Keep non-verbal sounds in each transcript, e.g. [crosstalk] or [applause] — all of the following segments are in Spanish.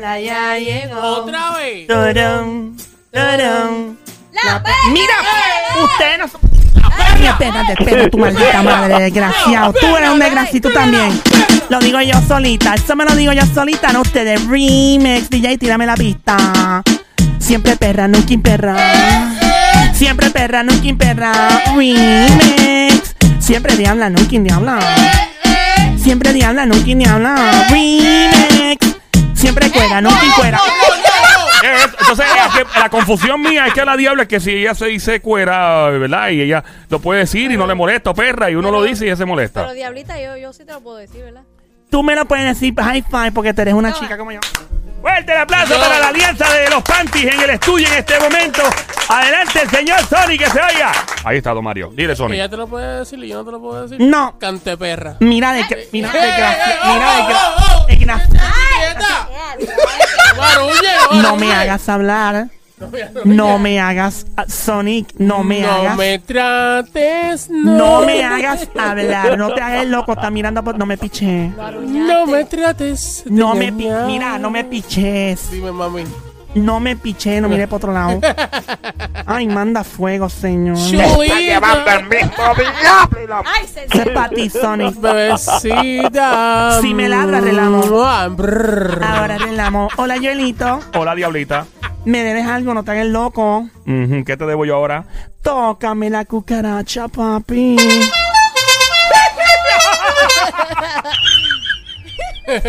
La ya llegó. Otra vez. Turun. ¡La perra! Mira, usted no. Ay, espérate, espérate, tu maldita madre, desgraciado. Tú eres un desgraciado, tú también. Lo digo yo solita, eso me lo digo yo solita, no ustedes. Remix, DJ, tírame la pista. Siempre perra, nunca perra. Siempre perra, nunca perra. Remix. Siempre diabla, nunca diabla. Siempre diabla, nunca diabla. Remix. Siempre cuera, nunca cuera. Entonces, es que la confusión mía es que la diabla es que si ella se dice cuera, ¿verdad? Y ella lo puede decir y no le molesta, o perra, y uno lo dice y ella se molesta. Pero diablita, yo, yo sí te lo puedo decir, ¿verdad? Tú me lo puedes decir high five porque tú eres una chica como yo. Fuerte el aplauso para la alianza de los panties en el estudio en este momento. Adelante el señor Sony que se vaya. Ahí está, don Mario. Dile, Sony. Ella te lo puede decir y yo no te lo puedo decir. No. Cante perra. Mira de que. Mira de oh, Mira de oh, oh. Marulle, No me hagas hablar. No me hagas. ah, Sonic, no me No hagas. me trates, No me hagas hablar. No te hagas loco. Está mirando por. No me piché. No me trates. No me. Mira, no me piches. Dime, mami. No me piché, no mire por otro lado. [laughs] Ay, manda fuego, señor. Chulita. ¡Ay, Ese es sencillo! [laughs] para ti, Sonic. [laughs] Bebecita. Si me ladra, relamo. Ah. Ahora relamo. Hola, Joelito. Hola, diablita. ¿Me debes algo? No te hagas el loco. ¿Qué te debo yo ahora? Tócame la cucaracha, papi.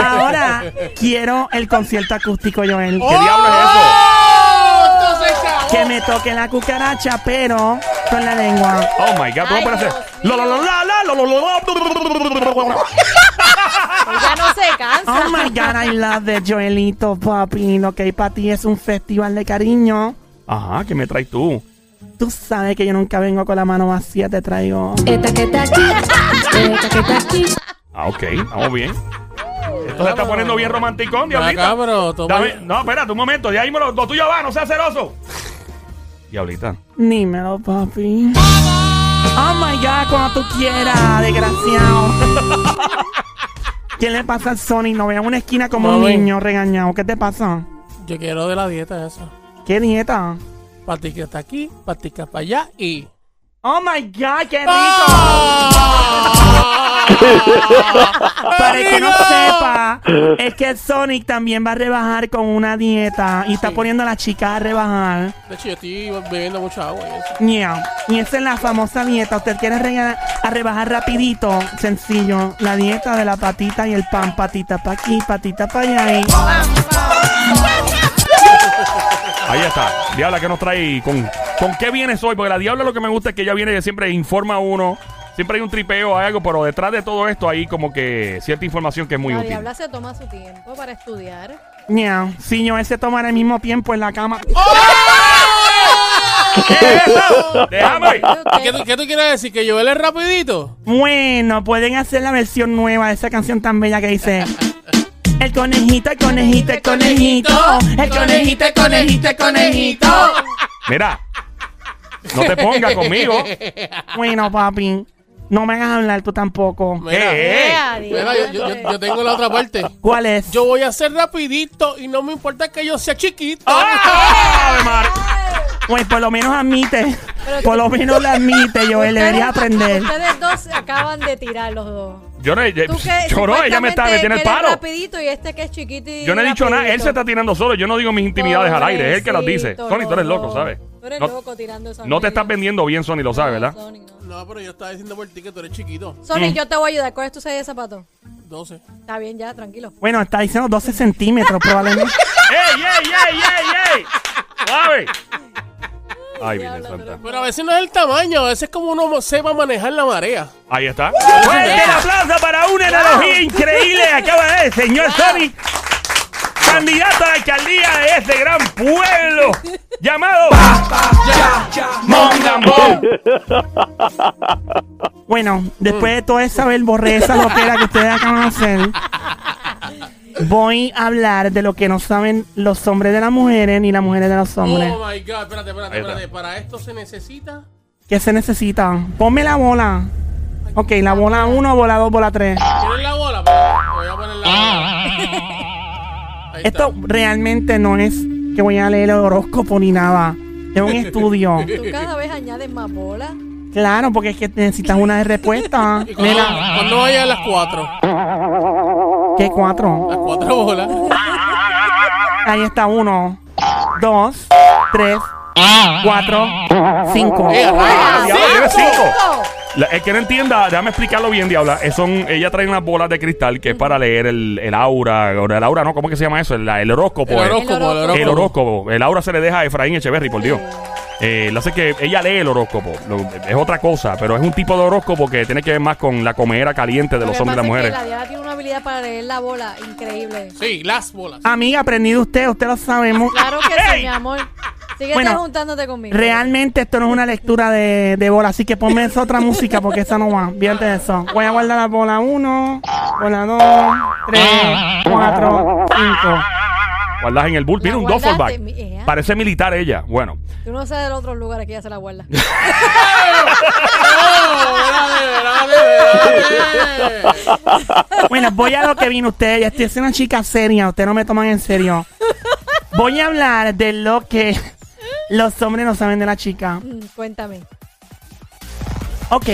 Ahora quiero el concierto acústico, Joel. ¿Qué diablo es eso? ¡Oh! Que me toque la cucaracha, pero con la lengua. Oh my God, ¿cómo Ay, puede ser? Dios Lo, lo, lo, la, la, lo, lo, lo, lo. Ya no se cansa. Oh my God, I love it, Joelito, papi. Lo que hay para ti es un festival de cariño. Ajá, ¿qué me traes tú? Tú sabes que yo nunca vengo con la mano vacía, te traigo. Esta que está aquí, esta que está aquí. Ah, ok, vamos bien. Esto se está poniendo bien romanticón, diablita. acá, pero toma- Dame- no, espérate un momento, ya ahí me lo, lo tuyo va, no seas celoso. Diablita. Dímelo, papi. Oh my God, cuando tú quieras, desgraciado. [laughs] ¿Qué le pasa al Sonic? No vea una esquina como un Mami. niño regañado. ¿Qué te pasa? Yo quiero de la dieta esa. ¿Qué dieta? Patica está aquí, patica para allá y. Oh my God, qué rico. [laughs] Para el que no sepa, es que el Sonic también va a rebajar con una dieta y está poniendo a la chica a rebajar. De hecho, yo estoy bebiendo mucha agua y eso. Yeah. Y esa es la famosa dieta. Usted quiere a rebajar rapidito, sencillo. La dieta de la patita y el pan. Patita pa' aquí, patita pa' allá. y- [laughs] Ahí está. Diabla, ¿qué nos trae? ¿Con, ¿Con qué vienes hoy? Porque la Diabla lo que me gusta es que ella viene y siempre informa a uno. Siempre hay un tripeo, hay algo, pero detrás de todo esto hay como que cierta información que es muy La útil. diabla se toma su tiempo para estudiar. Yeah. Si yo ese tomar al mismo tiempo en la cama. [laughs] ¿Qué es eso? [laughs] Déjame. ¿Qué, tú- qué tú quieres decir? ¿Que Joel es rapidito? Bueno, pueden hacer la versión nueva de esa canción tan bella que dice. El conejito, el conejito, el conejito. El conejito, el conejito, el conejito. Mira, no te pongas conmigo. Bueno, papi, no me hagas hablar tú tampoco. Mira, Eh, Ea, mira, yo, yo- yo- tengo la otra parte. ¿Cuál es? Yo voy a ser rapidito y no me importa que yo sea chiquito. [laughs] ¡Ave María! Pues por lo menos admite. Pero Por lo menos lo admite, Joel. Deberías aprender. Ustedes dos se acaban de tirar los dos. Yo no, que [laughs] yo no, ella me está metiendo el palo. rapidito y este que es chiquito y Yo no he dicho nada, él rapidito. se está tirando solo. Yo no digo mis intimidades al aire, es él que las dice. Pobrecito, Sony, tú eres loco. ¿sabes? Tú eres No, loco tirando esa no te estás vendiendo bien, Sony, lo sabes, ¿verdad? Sony, no. No, pero yo estaba diciendo por ti que tú eres chiquito. Sony, Mm. yo te voy a ayudar. ¿Cuál es tu serie de zapatos? 12. Está bien, ya, tranquilo. Bueno, está diciendo 12 centímetros probablemente. [laughs] ¡Ey, ey, ey, ey, ey! ¡Suave! Ay, Virgen Santa. Pero a veces no es el tamaño, a veces es como uno sepa manejar la marea. Ahí está. Fuerte el aplauso para una analogía increíble. Acaba de señor Sony. Candidato a la alcaldía de este gran pueblo llamado. Bueno, después de toda esa verborreza loquera que ustedes acaban de hacer, voy a hablar de lo que no saben los hombres de las mujeres ni las mujeres de los hombres. Oh my god, espérate, espérate, espérate. Para esto se necesita ¿Qué se necesita? Ponme la bola. Ok, la bola 1, bola 2, bola 3. ¿Tienes la bola? Pues, voy a poner la bola. Esto realmente no es que voy a leer el horóscopo ni nada. Es un [laughs] estudio. Tú cada vez añades más bolas. Claro, porque es que necesitas una de respuesta. [laughs] ¿Y cuando, Nena, cuando vaya a las cuatro? ¿qué cuatro? Las cuatro bolas. Ahí está uno, dos, tres, cuatro, cinco. Eh, Ah, ah, diablo, tiene cinco. La- el que no entienda, déjame explicarlo bien, Diabla. Eh, son, ella trae unas bolas de cristal que es para leer el, el aura. o El aura, ¿no? ¿Cómo que se llama eso? El, el horóscopo. El eh. horóscopo, el horóscopo. El horóscopo. El aura se le deja a Efraín Echeverry, por Dios. Eh, lo hace que ella lee el horóscopo. Lo- es otra cosa, pero es un tipo de horóscopo que tiene que ver más con la comera caliente de Lo los hombres y las es mujeres. que la Diana tiene una habilidad para leer la bola increíble. Sí, las bolas. Amiga, aprendí de usted, usted lo sabemos. Claro que sí, [laughs] mi amor. Síguete Bueno, juntándote conmigo. Realmente esto no es una lectura de, de bola, así que ponme esa otra música porque esa no va. Fíjate de eso. Voy a guardar la bola 1, bola 2, 3, 4, 5. Guardas en el bull. La Mira un mi- eh. Parece militar ella. Bueno. Tú no sabes de los otros lugares que ella se la guarda. [laughs] [laughs] Bueno, voy a lo que vino usted. Ya estoy siendo una chica seria. Ustedes no me toman en serio. Voy a hablar de lo que los hombres no saben de la chica. Mm, Cuéntame. Ok,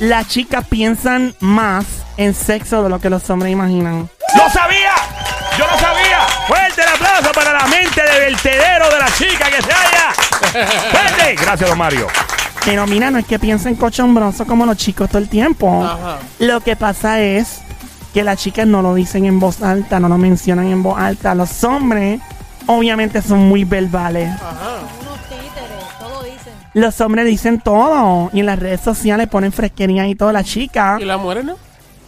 las chicas piensan más en sexo de lo que los hombres imaginan. ¡Lo sabía! ¡Yo lo sabía! ¡Fuerte el aplauso para la mente de vertedero de la chica que se halla! [laughs] ¡Fuerte! Gracias, don Mario. Pero mira, no es que piensen cochombroso como los chicos todo el tiempo. Ajá. Lo que pasa es que las chicas no lo dicen en voz alta, no lo mencionan en voz alta. Los hombres, obviamente, son muy verbales. Ajá. Los hombres dicen todo y en las redes sociales ponen fresquería y todo. La chica, ¿Y las mujeres no?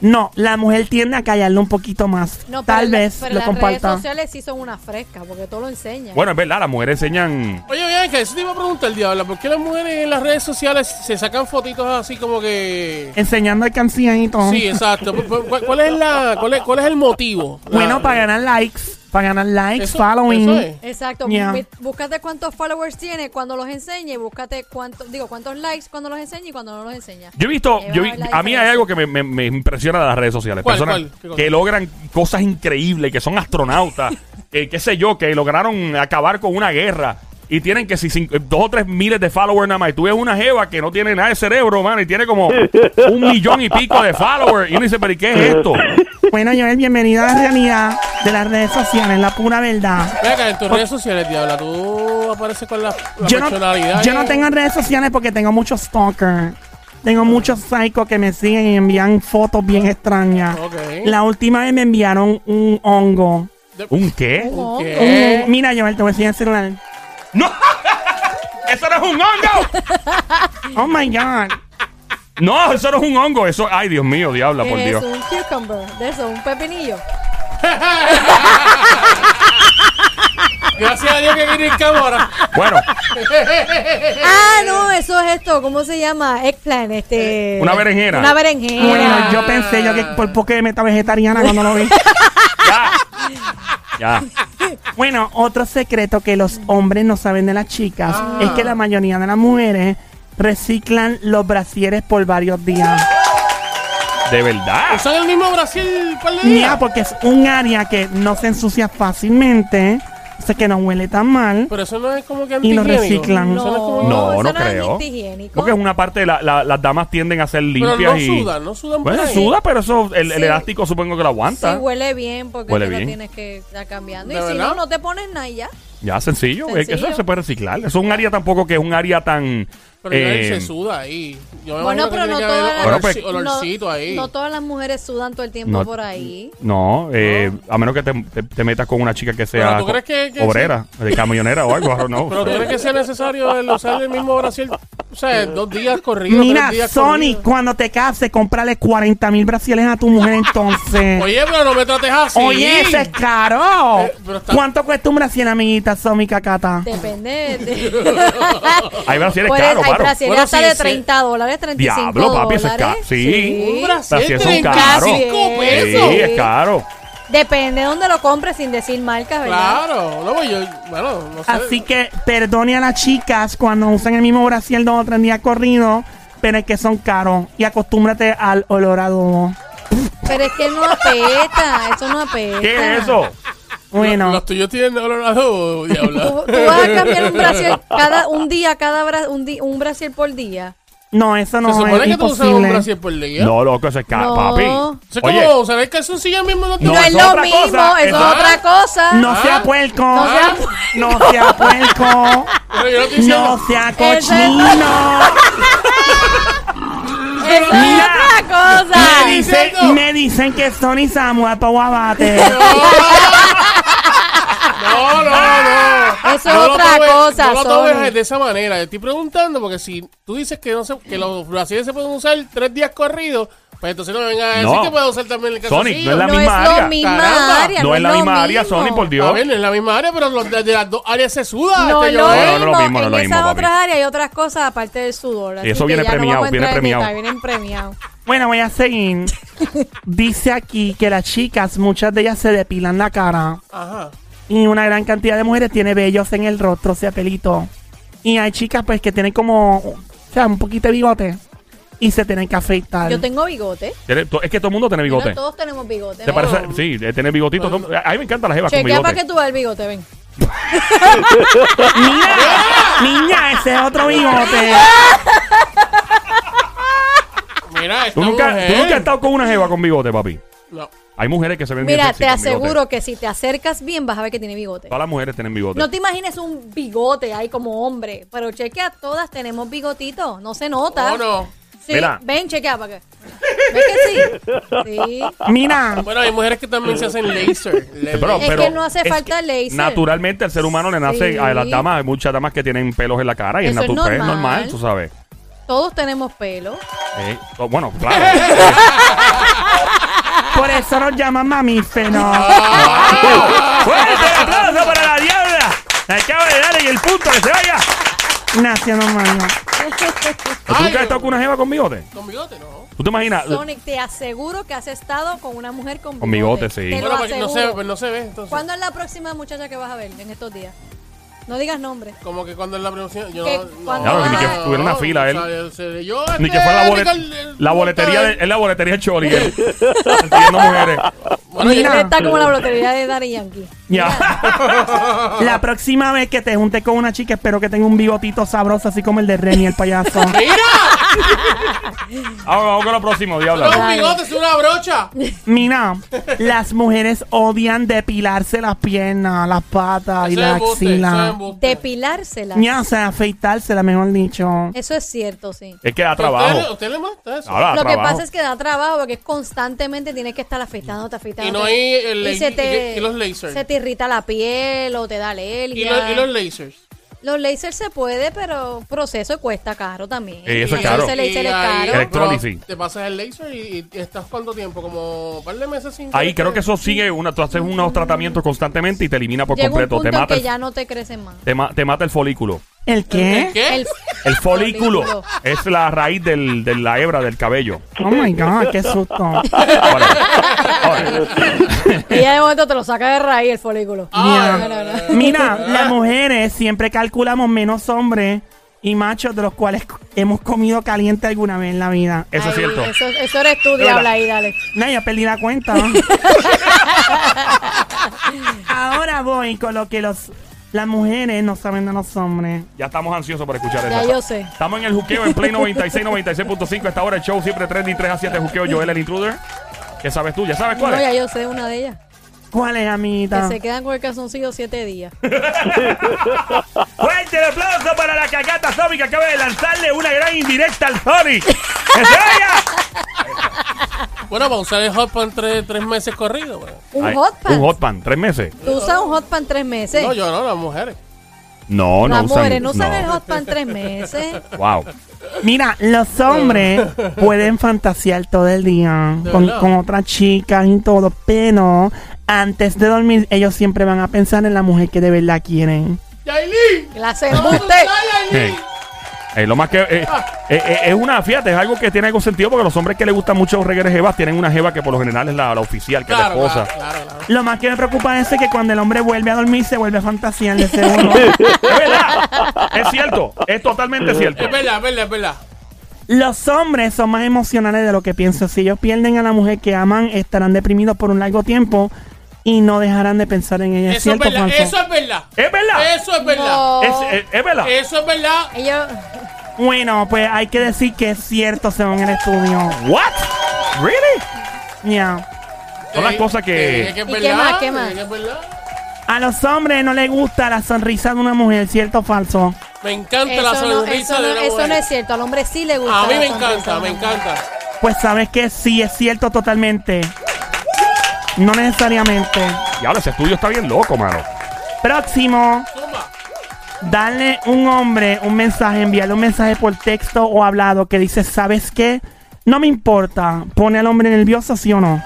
no, la mujer tiende a callarlo un poquito más. No, Tal la- vez pero lo las redes sociales sí son una fresca, porque todo lo enseña. Bueno, es verdad, las mujeres enseñan. Oye, bien, que eso te iba a preguntar, Diabla. ¿Por qué las mujeres en las redes sociales se sacan fotitos así como que... Enseñando el canción y todo. Sí, exacto. ¿Cuál, cuál es la, cuál, es, cuál es el motivo? Bueno, La- para ganar likes, para ganar likes, Eso- following. eso es. Exacto. Yeah. Búscate cuántos followers tiene cuando los enseñe y búscate cuántos, digo, cuántos likes cuando los enseña y cuando no los enseña. Yo he visto, yo a vi- la a mí hay algo que me, me- me impresiona de las redes sociales. ¿Cuál, Personas que logran cosas increíbles, que son astronautas, [laughs] que qué sé yo, que lograron acabar con una guerra. Y tienen que si cinco- dos o tres miles de followers nada más. Y tú ves una jeva que no tiene nada de cerebro, mano, y tiene como [laughs] un millón y pico de followers. Y uno dice, pero ¿y qué es esto? Bueno, Joel, bienvenido a la realidad de las redes sociales, la pura verdad. Ve acá, en tus redes sociales, Diabla, tú apareces con la, la Yo no, personalidad. yo y- no tengo redes sociales porque tengo muchos stalkers. Tengo muchos psychos que me siguen y envían fotos bien extrañas. La última vez me enviaron un hongo. ¿Un qué? Un ¿Qué? Un- mira, Joel, te voy a enseñar el celular. ¡No! [laughs] ¡Eso no es un hongo! [laughs] Oh my God. No, eso no es un hongo. Eso, ay, Dios mío, diabla, por ¿Qué es Dios. un cucumber? De eso, un pepinillo. [laughs] Gracias a Dios que viene en cámara. Bueno, Ah, no, eso es esto. ¿Cómo se llama? Eggplant, este. Una berenjena. Una berenjena. Bueno, yo pensé yo que por de meta vegetariana cuando lo vi. Ya. Bueno, otro secreto que los hombres no saben de las chicas Ah. es que la mayoría de las mujeres reciclan los brasieres por varios días. De verdad. ¿Usan el mismo Brasil par de Mira, días? porque es un área que no se ensucia fácilmente, o sea que no huele tan mal. Pero eso no es como que Y lo reciclan. Eso no es como- No, eso no es creo. antihigiénico. Porque es una parte de la, la- las damas tienden a ser Pero limpias no y. sudan, no sudan por Bueno, ahí. suda, pero eso, el, el Sí. elástico supongo que lo Sí, aguanta. huele bien porque Huele lo bien. tienes que estar cambiando. Y ¿De si verdad? no, no te pones nada y ya. Ya, sencillo. Es que eso Sencillo. se puede reciclar. Eso es un área tampoco que es un área tan. Pero eh, se suda ahí. Yo me Bueno, que pero no todas olorci- pues- olorcito no, ahí. no todas las mujeres sudan todo el tiempo No. por ahí. No, eh, a menos que te, te- te metas con una chica que sea tú crees que- que obrera, de camionera o algo, know. [laughs] Pero ¿tú crees que sea necesario el usar el mismo Brasil? O sea, dos días corridos, Mira, tres días Sony, corridos. cuando te cases, cómprale 40 mil brasiles a tu mujer [laughs] entonces. Oye, pero no me trates así. Oye, ese es caro. Eh, pero está- ¿Cuánto cuesta un brasier, amiguita, Somi Cacata? Depende de... [laughs] Hay brasieres Puedes- caros, hay claro. brasiles Bueno, hasta sí, de sí. 30 dólares, 35 Diablo, papi, eso es dólares. caro. Sí. Un Brasil, Así es, son 35 caros. pesos. Sí, es caro. Depende de dónde lo compres sin decir marcas, ¿verdad? Claro, no, pues yo, bueno, no sé. Así que perdone a las chicas cuando usan el mismo brasier dos o tres días corridos, pero es que son caros. Y acostúmbrate al olor a adobo. Pero es que no apeta, eso no apeta. ¿Qué es eso? Bueno, Los tuyos tienen olor a adobo, diabla. ¿Tú, tú vas a cambiar un [laughs] brasier cada, un día, cada bra- un, di- un brasier por día. No, eso no Se supone es que tú usas un imposible. brasier por día. No, loco, eso es ca- No. papi. Eso es Oye, como usar el calzoncillo mismo. No, No, No, es eso es lo otra mismo, cosa, eso es otra cosa. No Ah. sea puerco. No sea No sea puerco. Pero yo no diciendo- sea cochino. [laughs] Eso es Mira, otra cosa. Me dicen, me dicen que Sony Samuel tu abate. [laughs] No, no, no. Eso es No otra tomes- cosa, No lo tomes de esa manera. Estoy preguntando porque si tú dices que no se, que los brasiles se pueden usar tres días corridos, pues entonces no me vengan a decir No. que puedes usar también el Sonic, no es la no misma es área. misma área. no es la misma área. Sony, por A Dios. ver, no es la misma área, pero los de, de las dos áreas se suda. No este. No, no, no, lo mismo, no en lo mismo, esas papi. otras áreas hay otras cosas aparte del sudor. así Eso viene no premiado, a viene premiado. detalle, Vienen premiados. Bueno, voy a seguir. Dice aquí que las chicas, muchas de ellas se depilan la cara. Ajá. Y una gran cantidad de mujeres tiene vellos en el rostro, o sea, pelito. Y hay chicas, pues, que tienen como, o sea, un poquito de bigote. Y se tienen que afeitar. Yo tengo bigote. Tiene- to- Es que todo el mundo tiene bigote. Todos tenemos bigote. ¿Te ¿no? parece? Sí, eh, tiene bigotito. todo- A mí me encanta la jeva con Chequea para que bigote. tú veas el bigote, ven. [laughs] Niña, niña, ese es otro bigote. Mira, esta ¿Tú nunca, mujer- tú nunca has estado con una jeva con bigote, papi. No. Hay mujeres que se ven bien Mira, te aseguro que si te acercas bien vas a ver que tiene bigote. Todas las mujeres tienen bigote. No te imagines un bigote ahí como hombre, pero chequea, todas tenemos bigotito, no se nota. No, no. Sí, Mira. ven, chequea para que. ¿Ves que sí? [laughs] Sí. Mira, Bueno, hay mujeres que también se hacen laser. Pero- Es pero que no hace falta laser. Naturalmente al ser humano le nace Sí. a las damas, hay muchas damas que tienen pelos en la cara y Eso es, es natu- pues, es normal. normal, tú sabes. Todos tenemos pelo. Eh, oh, bueno, claro. [laughs] por eso nos llaman mamíferos. [laughs] ¡Fuerte el aplauso para la diabla! Le acaba de dar en el punto que se vaya. Nació normal. [laughs] ¿Tú nunca has estado con una jeva con bigote? Con bigote, no. ¿Tú te imaginas? Sonic, te aseguro que has estado con una mujer con bigote. Con bigote, sí. Te lo Bueno, pues no se, pues no se ve, entonces. ¿Cuándo es la próxima muchacha que vas a ver en estos días? No digas nombre. Como que cuando es la promoción. Yo Que no. cuando Claro, ni que vas a- tuviera una fila, él. o sea, se- yo, Ni que este, fuera la, bolet- Ricardo, la boletería de, es la boletería de Choli. [laughs] él. Persiguiendo mujeres. Bueno, yo- está como la lotería de Daddy Yankee. Ya. [laughs] La próxima vez que te junte con una chica, espero que tenga un bigotito sabroso, así como el de Remy, el payaso. [laughs] ¡Mira! [laughs] Vamos, vamos con lo próximo, No diabla. es un bigote, es una brocha. Mira, las mujeres odian depilarse las piernas, las patas y Eso es la embuste, eso es axila. embuste. Depilársela. Ya, o sea, afeitársela, mejor dicho. Eso es cierto, sí. Es que da ¿A usted, trabajo. le- usted le molesta eso? Ahora da Lo que pasa es que da trabajo porque constantemente tienes que estar afeitándote, afeitándote. Y no hay el y, la- se y- te, y los lasers. Se te irrita la piel o te da ¿Y, alergia. los, y los lasers. Los lasers se puede, pero proceso cuesta caro también. Eso es Y caro. Ese laser Y es ahí- caro. Electrólisis. pero Te pasas el laser y, y estás cuánto tiempo, como un par de meses sin Ahí creo que eso sigue una, tú haces unos tratamientos constantemente y te elimina por Llega un completo. punto Te en mata, que el, ya no te crecen más. te, ma- te mata el folículo. ¿El qué? ¿Qué? El, El folículo es la raíz del, de la hebra del cabello. Oh my God, qué susto. [laughs] Ahora, ahora, y ya de momento te lo saca de raíz el folículo. Ah, No, no, no. Mira, las mujeres siempre calculamos menos hombres y machos de los cuales hemos comido caliente alguna vez en la vida. eso es Ay, cierto. Eso, eso eres tú, diabla, ahí, dale. No, ya perdí la cuenta. [laughs] Ahora voy con lo que los las mujeres no saben de los hombres. Ya estamos ansiosos por escuchar Ya eso. yo sé. Estamos en el juqueo en Play 96, 96.5. Esta hora el show siempre 3 y 3 a 7 juqueo. Joel el intruder. ¿Qué sabes tú? ¿Ya sabes cuál No, es? ya yo sé una de ellas. ¿Cuál es, Que amiguita? se quedan con el calzoncillo siete días. [laughs] Fuerte el aplauso para la cagata Zombie que acaba de lanzarle una gran indirecta al Sonic. ¡Que se vaya! Bueno, para usar el hot pan tres, tres meses corrido. bueno. Un Ay, hot pan. Un hot pan, tres meses. Tú usas un hot pan tres meses. No, yo no, las mujeres. No, no Las usan. mujeres no usan el hot pan tres meses. [laughs] Wow. Mira, los hombres [laughs] pueden fantasear todo el día ¿De con, verdad? con otras chicas y todo, pero antes de dormir ellos siempre van a pensar en la mujer que de verdad quieren. ¡Yailin! Las ¿Dónde embuste. está Yailin? Eh, lo más que. eh, eh, eh, es una, fíjate, es algo que tiene algo sentido porque los hombres que les gustan mucho los regueres jevas tienen una jeva que por lo general es la, la oficial, que es la esposa. claro, claro, claro. Lo más que me preocupa es que cuando el hombre vuelve a dormir se vuelve a fantasear de ser uno. [laughs] Es verdad. es cierto. Es totalmente cierto. Es verdad, es verdad, es verdad. Los hombres son más emocionales de lo que pienso. Si ellos pierden a la mujer que aman, estarán deprimidos por un largo tiempo y no dejarán de pensar en ella. ¿Es Eso es cierto, verdad, Juanjo? eso es verdad. Es verdad. Eso es verdad. No. Es, es- es verdad. Eso es verdad. Ellos, Bueno, pues hay que decir que es cierto según el estudio. What? Really? Yeah. Son las cosas que- es ¿Y es qué verdad, más, qué más? es que es verdad. A los hombres no les gusta la sonrisa de una mujer, ¿cierto o falso? Me encanta eso, la no, sonrisa eso, de no, una eso mujer. no es cierto. Al hombre sí le gusta. A mí la me sonrisa encanta, me encanta. Pues sabes que sí es cierto totalmente. No necesariamente. Y ahora ese estudio está bien loco, mano. Próximo. Darle un hombre un mensaje, enviarle un mensaje por texto o hablado que dice, ¿sabes qué? No me importa. Pone al hombre nervioso, ¿sí o no?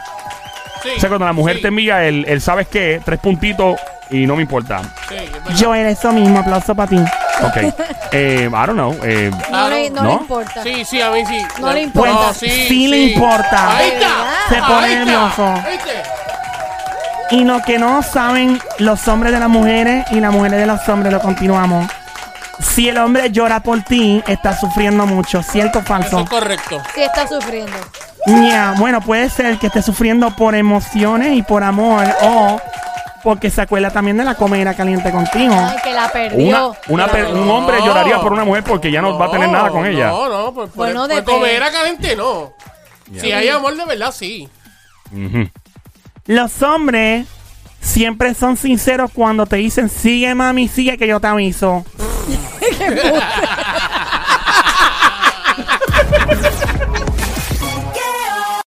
Sí, O sea, cuando la mujer sí, te envía el, el ¿sabes qué? Tres puntitos y no me importa. sí, es. Yo era eso mismo. Aplauso para ti. Ok. [laughs] eh, I don't know. Eh, No, le, no, ¿No? le importa. Sí, sí, a mí sí. No le importa. No, Pues, sí, sí le importa. Ahí ¿De está. Se pone Ahí está. nervioso. ¿Viste? Y lo que no saben los hombres de las mujeres y las mujeres de los hombres, lo continuamos. Si el hombre llora por ti, está sufriendo mucho. ¿Cierto o Eso falso? es correcto. Sí está sufriendo. Ya, bueno, puede ser que esté sufriendo por emociones y por amor o porque se acuerda también de la comida caliente contigo. Ay, que la perdió. una per- un hombre lloraría por una mujer porque ya no, va a tener nada con ella. No, no, por, por, Bueno, por depende. comer a caliente no. Si hay amor de verdad, sí. Ujú. Los hombres siempre son sinceros cuando te dicen, sigue mami, sigue que yo te aviso. [laughs]